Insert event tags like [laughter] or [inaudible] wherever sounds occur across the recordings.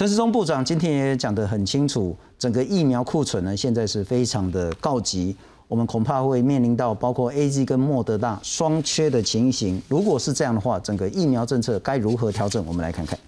陈时中部长今天也讲得很清楚，整个疫苗库存呢，现在是非常的告急，我们恐怕会面临到包括 A G 跟莫德纳双缺的情形。如果是这样的话，整个疫苗政策该如何调整？我们来看看。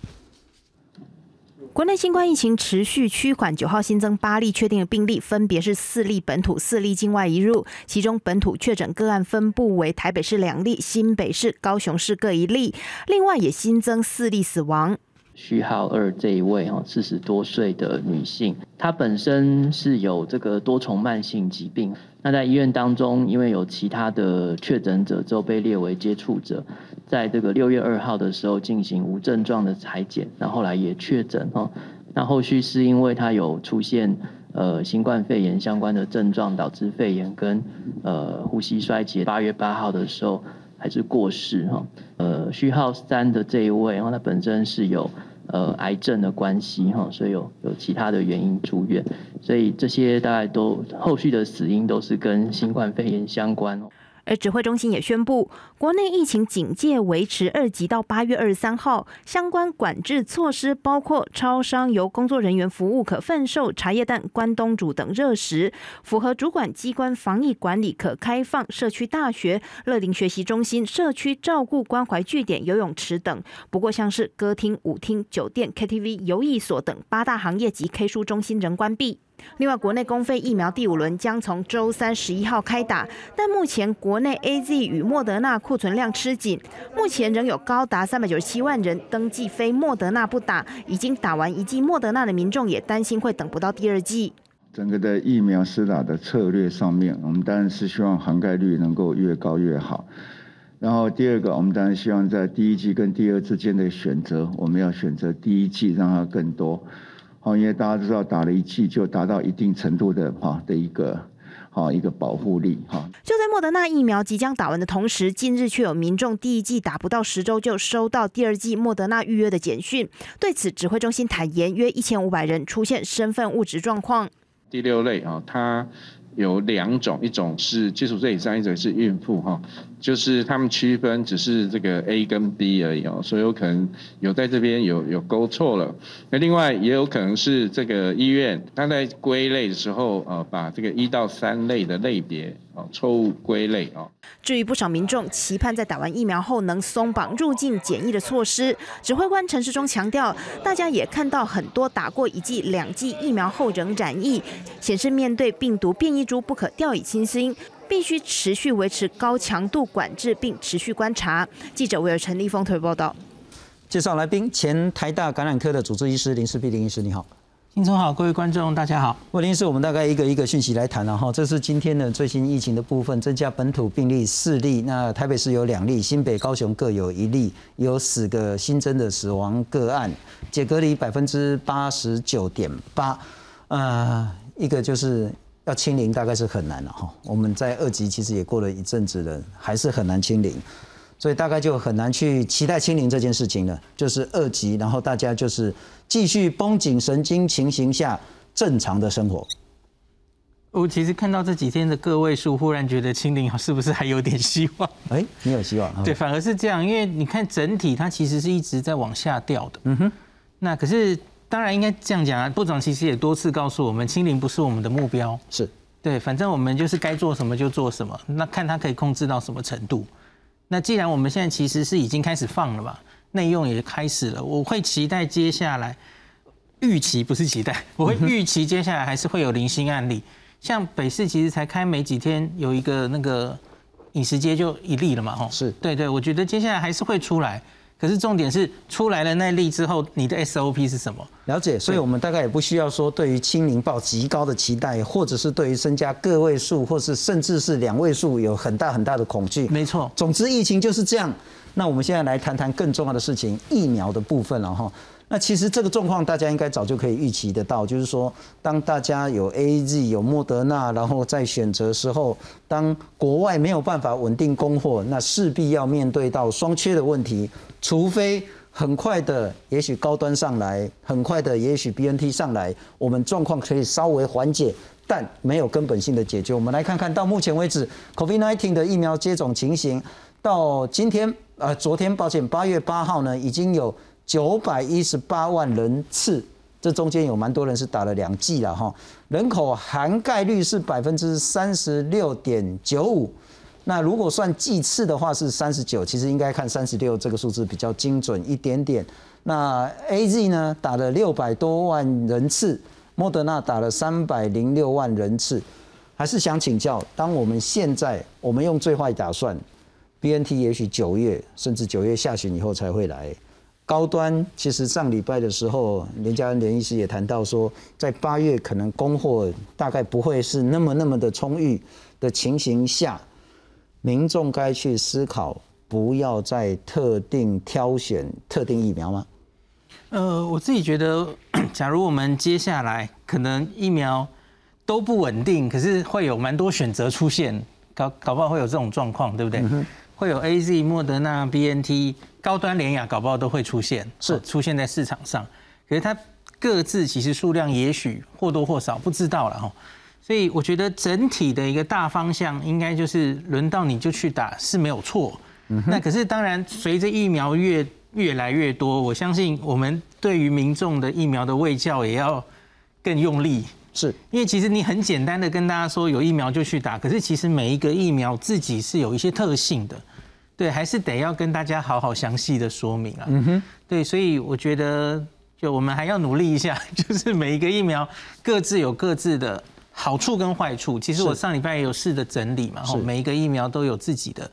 国内新冠疫情持续趋缓，九号新增八例确定的病例，分别是四例本土、四例境外移入。其中本土确诊个案分布为台北市两例、新北市、高雄市各一例，另外也新增四例死亡。序号二这一位哈，四十多岁的女性，她本身是有这个多重慢性疾病。那在医院当中，因为有其他的确诊者，之后被列为接触者，在这个六月二号的时候进行无症状的裁剪，那后来也确诊哦。那后续是因为她有出现呃新冠肺炎相关的症状，导致肺炎跟呃呼吸衰竭。八月八号的时候。还是过世哈，呃，序号三的这一位，然后他本身是有呃癌症的关系哈，所以有有其他的原因住院，所以这些大概都后续的死因都是跟新冠肺炎相关。而指挥中心也宣布，国内疫情警戒维持二级到八月二十三号，相关管制措施包括超商由工作人员服务可贩售茶叶蛋、关东煮等热食，符合主管机关防疫管理可开放社区大学、乐龄学习中心、社区照顾关怀据点、游泳池等。不过，像是歌厅、舞厅、酒店、KTV、游艺所等八大行业及 K 书中心仍关闭。另外，国内公费疫苗第五轮将从周三十一号开打，但目前国内 A Z 与莫德纳库存量吃紧，目前仍有高达三百九十七万人登记非莫德纳不打，已经打完一剂莫德纳的民众也担心会等不到第二剂。整个的疫苗施打的策略上面，我们当然是希望涵盖率能够越高越好。然后第二个，我们当然希望在第一季跟第二之间的选择，我们要选择第一季，让它更多。好，因为大家知道打了一剂就达到一定程度的哈的一个好一个保护力哈。就在莫德纳疫苗即将打完的同时，近日却有民众第一剂打不到十周就收到第二剂莫德纳预约的简讯。对此，指挥中心坦言，约一千五百人出现身份物质状况。第六类啊，它有两种，一种是基础岁以上，一种是孕妇哈。就是他们区分只是这个 A 跟 B 而已哦，所以有可能有在这边有有勾错了。那另外也有可能是这个医院他在归类的时候，呃，把这个一到三类的类别哦错误归类啊。至于不少民众期盼在打完疫苗后能松绑入境检疫的措施，指挥官陈时中强调，大家也看到很多打过一剂、两剂疫苗后仍染疫，显示面对病毒变异株不可掉以轻心。必须持续维持高强度管制，并持续观察。记者韦尔陈立峰特别报道。介绍来宾：前台大感染科的主治医师林世碧林医师，你好。听众好，各位观众大家好。魏林是，我们大概一个一个讯息来谈了哈。这是今天的最新疫情的部分，增加本土病例四例，那台北市有两例，新北、高雄各有一例，有十个新增的死亡个案，解隔离百分之八十九点八。呃，一个就是。要清零大概是很难了哈，我们在二级其实也过了一阵子了，还是很难清零，所以大概就很难去期待清零这件事情了。就是二级，然后大家就是继续绷紧神经情形下正常的生活。我其实看到这几天的个位数，忽然觉得清零是不是还有点希望？哎，你有希望？[laughs] 对，反而是这样，因为你看整体它其实是一直在往下掉的。嗯哼，那可是。当然应该这样讲啊，部长其实也多次告诉我们，清零不是我们的目标，是对，反正我们就是该做什么就做什么，那看它可以控制到什么程度。那既然我们现在其实是已经开始放了嘛，内用也开始了，我会期待接下来预期不是期待，我会预期接下来还是会有零星案例，像北市其实才开没几天，有一个那个饮食街就一例了嘛，吼，是对对，我觉得接下来还是会出来。可是重点是出来了那例之后，你的 SOP 是什么？了解，所以我们大概也不需要说对于清零抱极高的期待，或者是对于增加个位数，或是甚至是两位数有很大很大的恐惧。没错，总之疫情就是这样。那我们现在来谈谈更重要的事情，疫苗的部分了哈。那其实这个状况大家应该早就可以预期得到，就是说，当大家有 A Z 有莫德纳，然后在选择时候，当国外没有办法稳定供货，那势必要面对到双缺的问题。除非很快的，也许高端上来，很快的，也许 B N T 上来，我们状况可以稍微缓解，但没有根本性的解决。我们来看看到目前为止，COVID-19 的疫苗接种情形，到今天，呃，昨天，抱歉，八月八号呢，已经有。九百一十八万人次这中间有蛮多人是打了两剂了哈。人口涵盖率是百分之三十六点九五，那如果算剂次的话是三十九，其实应该看三十六这个数字比较精准一点点。那 A Z 呢打了六百多万人次，莫德纳打了三百零六万人次，还是想请教，当我们现在我们用最坏打算，B N T 也许九月甚至九月下旬以后才会来。高端其实上礼拜的时候，连家恩连医师也谈到说，在八月可能供货大概不会是那么那么的充裕的情形下，民众该去思考，不要再特定挑选特定疫苗吗？呃，我自己觉得，假如我们接下来可能疫苗都不稳定，可是会有蛮多选择出现，搞搞不好会有这种状况，对不对？会有 A Z、莫德纳、B N T。高端联雅搞不好都会出现，是。出现在市场上，可是它各自其实数量也许或多或少不知道了哈，所以我觉得整体的一个大方向应该就是轮到你就去打是没有错，那可是当然随着疫苗越越来越多，我相信我们对于民众的疫苗的卫教也要更用力，是。因为其实你很简单的跟大家说有疫苗就去打，可是其实每一个疫苗自己是有一些特性的。对，还是得要跟大家好好详细的说明啊。嗯哼，对，所以我觉得，就我们还要努力一下，[laughs] 就是每一个疫苗各自有各自的好处跟坏处。其实我上礼拜也有试着整理嘛，后，每一个疫苗都有自己的。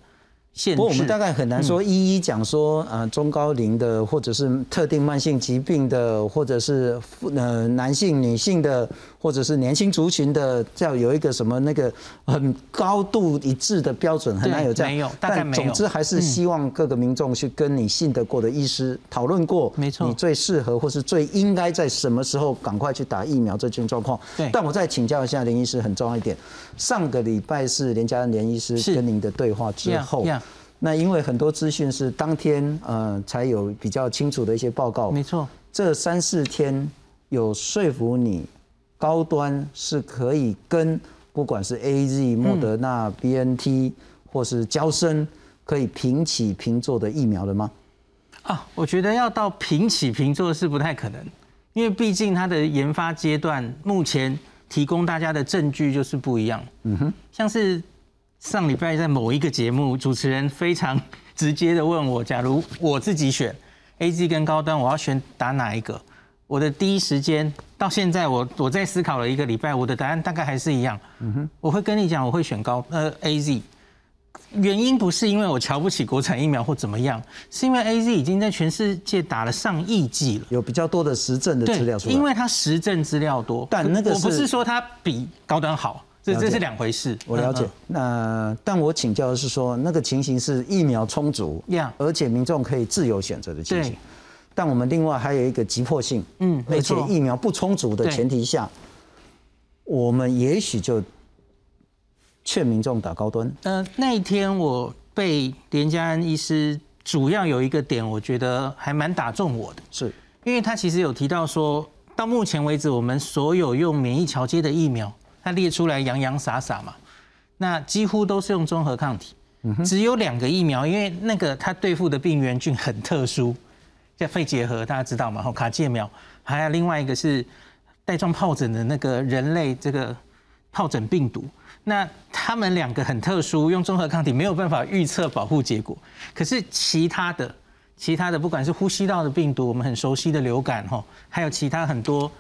不过我们大概很难说一一讲说，呃，中高龄的，或者是特定慢性疾病的，或者是呃男性、女性的，或者是年轻族群的，要有一个什么那个很高度一致的标准，很难有这样。没有，大概没有。总之还是希望各个民众去跟你信得过的医师讨论过，没错，你最适合或是最应该在什么时候赶快去打疫苗这件状况。对。但我再请教一下林医师，很重要一点，上个礼拜是连家连医师跟您的对话之后。那因为很多资讯是当天呃才有比较清楚的一些报告，没错。这三四天有说服你高端是可以跟不管是 A Z、莫德纳、B N T 或是交生可以平起平坐的疫苗的吗？啊，我觉得要到平起平坐是不太可能，因为毕竟它的研发阶段目前提供大家的证据就是不一样。嗯哼，像是。上礼拜在某一个节目，主持人非常直接的问我：，假如我自己选 A Z 跟高端，我要选打哪一个？我的第一时间到现在，我我在思考了一个礼拜，我的答案大概还是一样。嗯哼，我会跟你讲，我会选高呃 A Z。原因不是因为我瞧不起国产疫苗或怎么样，是因为 A Z 已经在全世界打了上亿剂了，有比较多的实证的资料出来。因为它实证资料多，但那个我不是说它比高端好。这这是两回事，我了解。那但我请教的是说，那个情形是疫苗充足，而且民众可以自由选择的情形。但我们另外还有一个急迫性，嗯，而且疫苗不充足的前提下，我们也许就劝民众打高端。呃，那一天我被连家安医师主要有一个点，我觉得还蛮打中我的，是因为他其实有提到说，到目前为止，我们所有用免疫桥接的疫苗。他列出来洋洋洒洒嘛，那几乎都是用综合抗体，只有两个疫苗，因为那个它对付的病原菌很特殊，叫肺结核，大家知道吗？吼卡介苗，还有另外一个是带状疱疹的那个人类这个疱疹病毒，那他们两个很特殊，用综合抗体没有办法预测保护结果，可是其他的其他的不管是呼吸道的病毒，我们很熟悉的流感吼，还有其他很多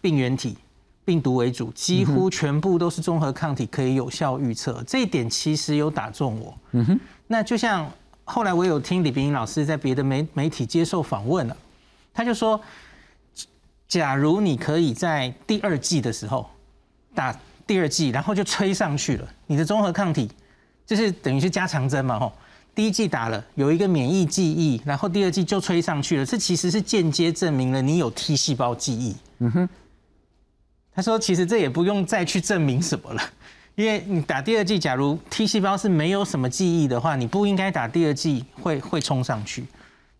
病原体。病毒为主，几乎全部都是综合抗体可以有效预测，这一点其实有打中我。嗯哼，那就像后来我有听李冰英老师在别的媒媒体接受访问了，他就说，假如你可以在第二季的时候打第二季，然后就吹上去了，你的综合抗体就是等于是加强针嘛，吼，第一季打了有一个免疫记忆，然后第二季就吹上去了，这其实是间接证明了你有 T 细胞记忆。嗯哼。他说：“其实这也不用再去证明什么了，[laughs] 因为你打第二剂，假如 T 细胞是没有什么记忆的话，你不应该打第二剂，会会冲上去。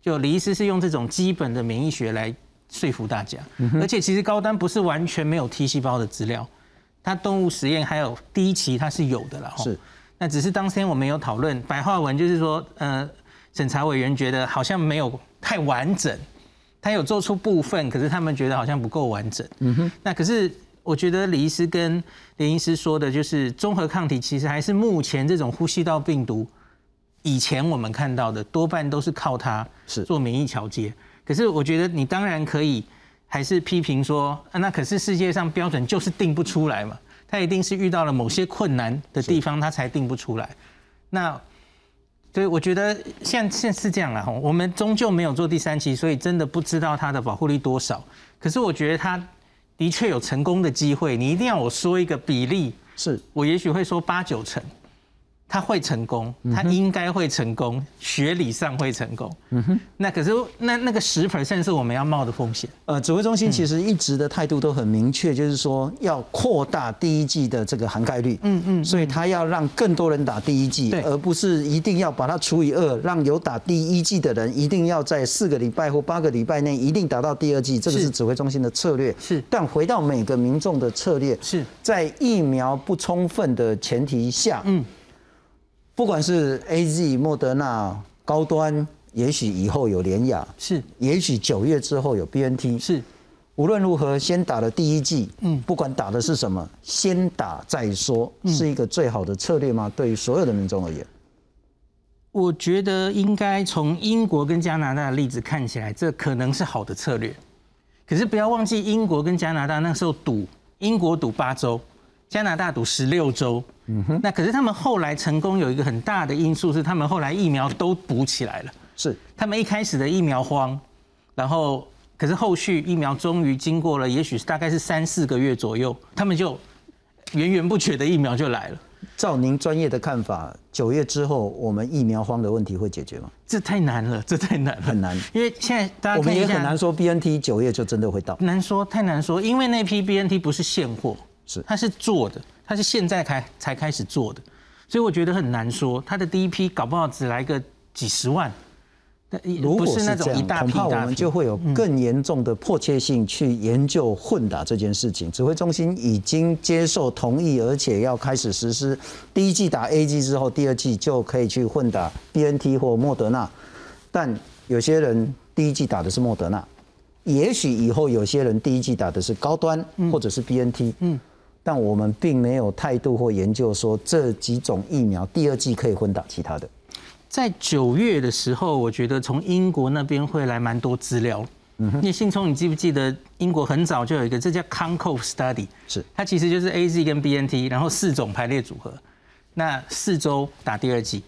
就李医师是用这种基本的免疫学来说服大家，而且其实高端不是完全没有 T 细胞的资料，它动物实验还有第一期它是有的了。是，那只是当天我们有讨论白话文，就是说，呃，审查委员觉得好像没有太完整。”他有做出部分，可是他们觉得好像不够完整。嗯哼，那可是我觉得李医师跟林医师说的，就是综合抗体其实还是目前这种呼吸道病毒，以前我们看到的多半都是靠它是做免疫桥接。可是我觉得你当然可以，还是批评说，啊那可是世界上标准就是定不出来嘛，它一定是遇到了某些困难的地方，它才定不出来。那对，我觉得现现在是这样了哈，我们终究没有做第三期，所以真的不知道它的保护力多少。可是我觉得它的确有成功的机会，你一定要我说一个比例，是我也许会说八九成，他会成功，他应该会成功，学理上会成功。嗯哼，那可是那那个十 percent 是我们要冒的风险。呃，指挥中心其实一直的态度都很明确，就是说要扩大第一季的这个涵盖率。嗯嗯，所以他要让更多人打第一季，而不是一定要把它除以二，让有打第一季的人一定要在四个礼拜或八个礼拜内一定打到第二季，这个是。是指挥中心的策略。是。但回到每个民众的策略，是。在疫苗不充分的前提下，嗯，不管是 A Z、莫德纳高端，也许以后有联雅，是。也许九月之后有 B N T，是，无论如何，先打了第一剂，嗯。不管打的是什么，先打再说，是一个最好的策略吗？对于所有的民众而言，我觉得应该从英国跟加拿大的例子看起来，这可能是好的策略。可是不要忘记，英国跟加拿大那时候赌，英国赌八周，加拿大赌十六周。嗯哼。那可是他们后来成功有一个很大的因素是，他们后来疫苗都补起来了。是他们一开始的疫苗荒，然后可是后续疫苗终于经过了，也许是大概是三四个月左右，他们就源源不绝的疫苗就来了。照您专业的看法，九月之后我们疫苗荒的问题会解决吗？这太难了，这太难了，很难，因为现在大家我们也很难说 B N T 九月就真的会到。难说，太难说，因为那批 BNT 不是现货，是它是做的，它是现在开才开始做的，所以我觉得很难说，它的第一批搞不好只来个几十万，但如果是那这样，种一大恐怕我批一大批，们就会有更严重的迫切性去研究混打这件事情。指挥中心已经接受同意，而且要开始实施。第一季打 A G 之后，第二季就可以去混打 B N T 或莫德纳。但有些人第一季打的是莫德纳，也许以后有些人第一季打的是高端或者是 B N T。嗯。但我们并没有态度或研究说这几种疫苗第二季可以混打其他的。在九月的时候，我觉得从英国那边会来蛮多资料。嗯，因为信聪，你记不记得英国很早就有一个，这叫 Concove Study，是它其实就是 A Z 跟 B N T，然后四种排列组合，那四周打第二剂，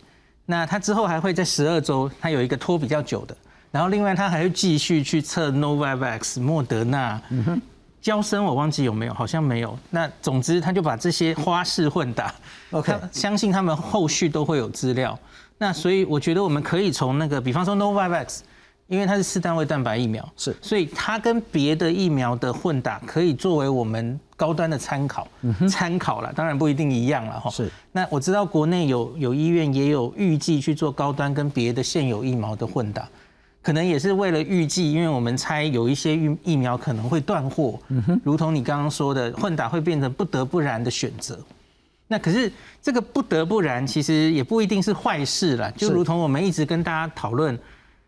那它之后还会在十二周，它有一个拖比较久的，然后另外它还会继续去测 Novavax、莫德纳。嗯哼，交生我忘记有没有，好像没有。那总之，他就把这些花式混打 OK 相信他们后续都会有资料。那所以我觉得我们可以从那个，比方说 Novavax，因为它是四单位蛋白疫苗，是所以它跟别的疫苗的混打可以作为我们高端的参考，参考了，当然不一定一样了哈。是。那我知道国内有有医院也有预计去做高端跟别的现有疫苗的混打，可能也是为了预计，因为我们猜有一些疫疫苗可能会断货，如同你刚刚说的，混打会变成不得不然的选择。那可是这个不得不然，其实也不一定是坏事啦。就如同我们一直跟大家讨论，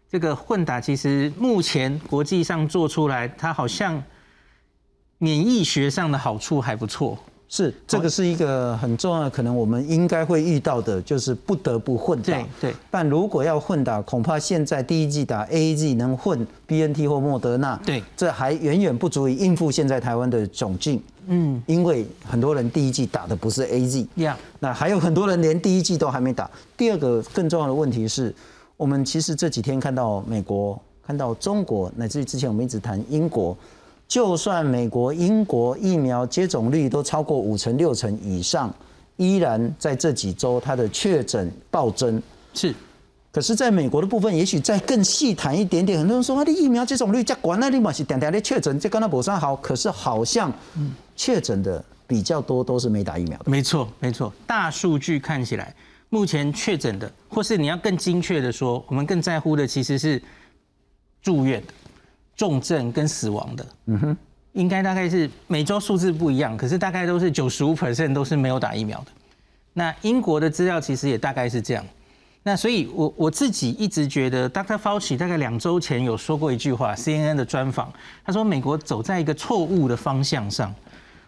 这个混打其实目前国际上做出来，它好像免疫学上的好处还不错。是，这个是一个很重要的，可能我们应该会遇到的，就是不得不混打对。对，但如果要混打，恐怕现在第一季打 A Z 能混 B N T 或莫德纳，对这还远远不足以应付现在台湾的窘境。嗯，因为很多人第一季打的不是 A Z，呀，那还有很多人连第一季都还没打。第二个更重要的问题是，我们其实这几天看到美国、看到中国，乃至于之前我们一直谈英国，就算美国、英国疫苗接种率都超过五成、六成以上，依然在这几周它的确诊暴增。是可是，在美国的部分，也许再更细谈一点点。很多人说，啊，的疫苗接种率加高，那立马是点点的确诊，这跟他补上好。可是好像确诊的比较多都是没打疫苗的。没错没错。大数据看起来，目前确诊的，或是你要更精确的说，我们更在乎的其实是住院的、重症跟死亡的。嗯哼，应该大概是每周数字不一样，可是大概都是九十五 percent 都是没有打疫苗的。那英国的资料其实也大概是这样。那所以我我自己一直觉得，Dr. Fauci 大概两周前有说过一句话，CNN 的专访，他说美国走在一个错误的方向上。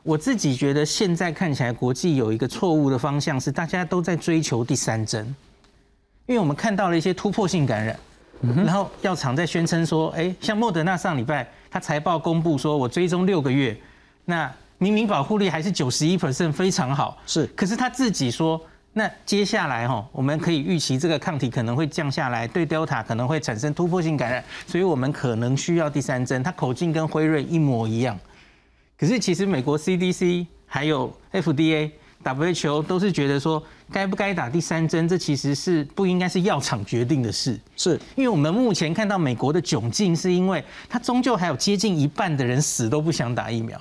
我自己觉得现在看起来，国际有一个错误的方向是大家都在追求第三针，因为我们看到了一些突破性感染，然后药厂在宣称说，哎，像莫德纳上礼拜他财报公布说，我追踪六个月，那明明保护力还是九十一 percent 非常好，是，可是他自己说。那接下来哈，我们可以预期这个抗体可能会降下来，对 Delta 可能会产生突破性感染，所以我们可能需要第三针。它口径跟辉瑞一模一样，可是其实美国 CDC 还有 FDA、WHO 都是觉得说，该不该打第三针，这其实是不应该是药厂决定的事。是因为我们目前看到美国的窘境，是因为它终究还有接近一半的人死都不想打疫苗。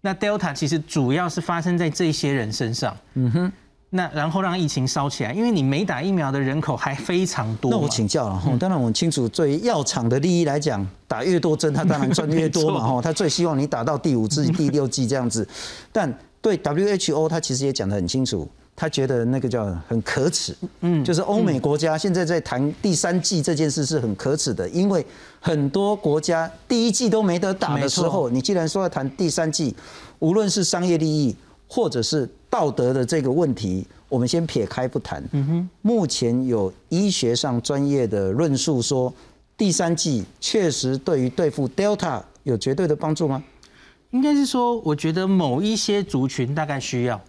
那 Delta 其实主要是发生在这些人身上。嗯哼。那然后让疫情烧起来，因为你没打疫苗的人口还非常多。那我请教了哈，当然我们清楚，对药厂的利益来讲，打越多针，他当然赚越多嘛 [laughs] 哈。他最希望你打到第五季、第六季这样子。但对 WHO，他其实也讲得很清楚，他觉得那个叫很可耻。嗯，就是欧美国家现在在谈第三季这件事是很可耻的，因为很多国家第一季都没得打的时候，你既然说要谈第三季，无论是商业利益或者是。道德的这个问题，我们先撇开不谈。嗯哼，目前有医学上专业的论述说，第三季确实对于对付 Delta 有绝对的帮助吗？应该是说，我觉得某一些族群大概需要，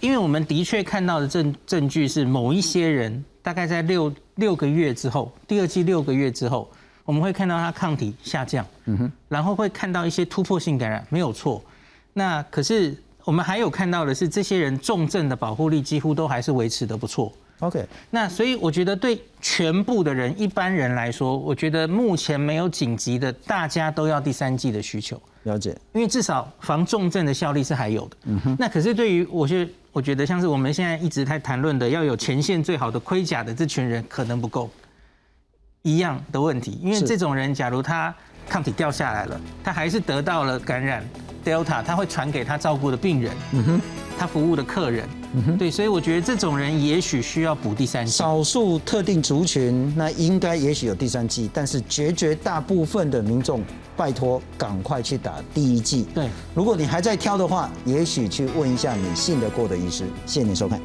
因为我们的确看到的证证据是，某一些人大概在六六个月之后，第二季六个月之后，我们会看到他抗体下降。嗯哼，然后会看到一些突破性感染，没有错。那可是。我们还有看到的是，这些人重症的保护力几乎都还是维持的不错。OK，那所以我觉得对全部的人，一般人来说，我觉得目前没有紧急的，大家都要第三季的需求。了解，因为至少防重症的效力是还有的。嗯哼。那可是对于我觉得，我觉得像是我们现在一直在谈论的，要有前线最好的盔甲的这群人，可能不够。一样的问题，因为这种人，假如他抗体掉下来了，他还是得到了感染。Delta，他会传给他照顾的病人，嗯哼，他服务的客人，嗯哼，对，所以我觉得这种人也许需要补第三剂。少数特定族群，那应该也许有第三剂，但是绝绝大部分的民众，拜托赶快去打第一剂。对，如果你还在挑的话，也许去问一下你信得过的医师。谢谢你收看。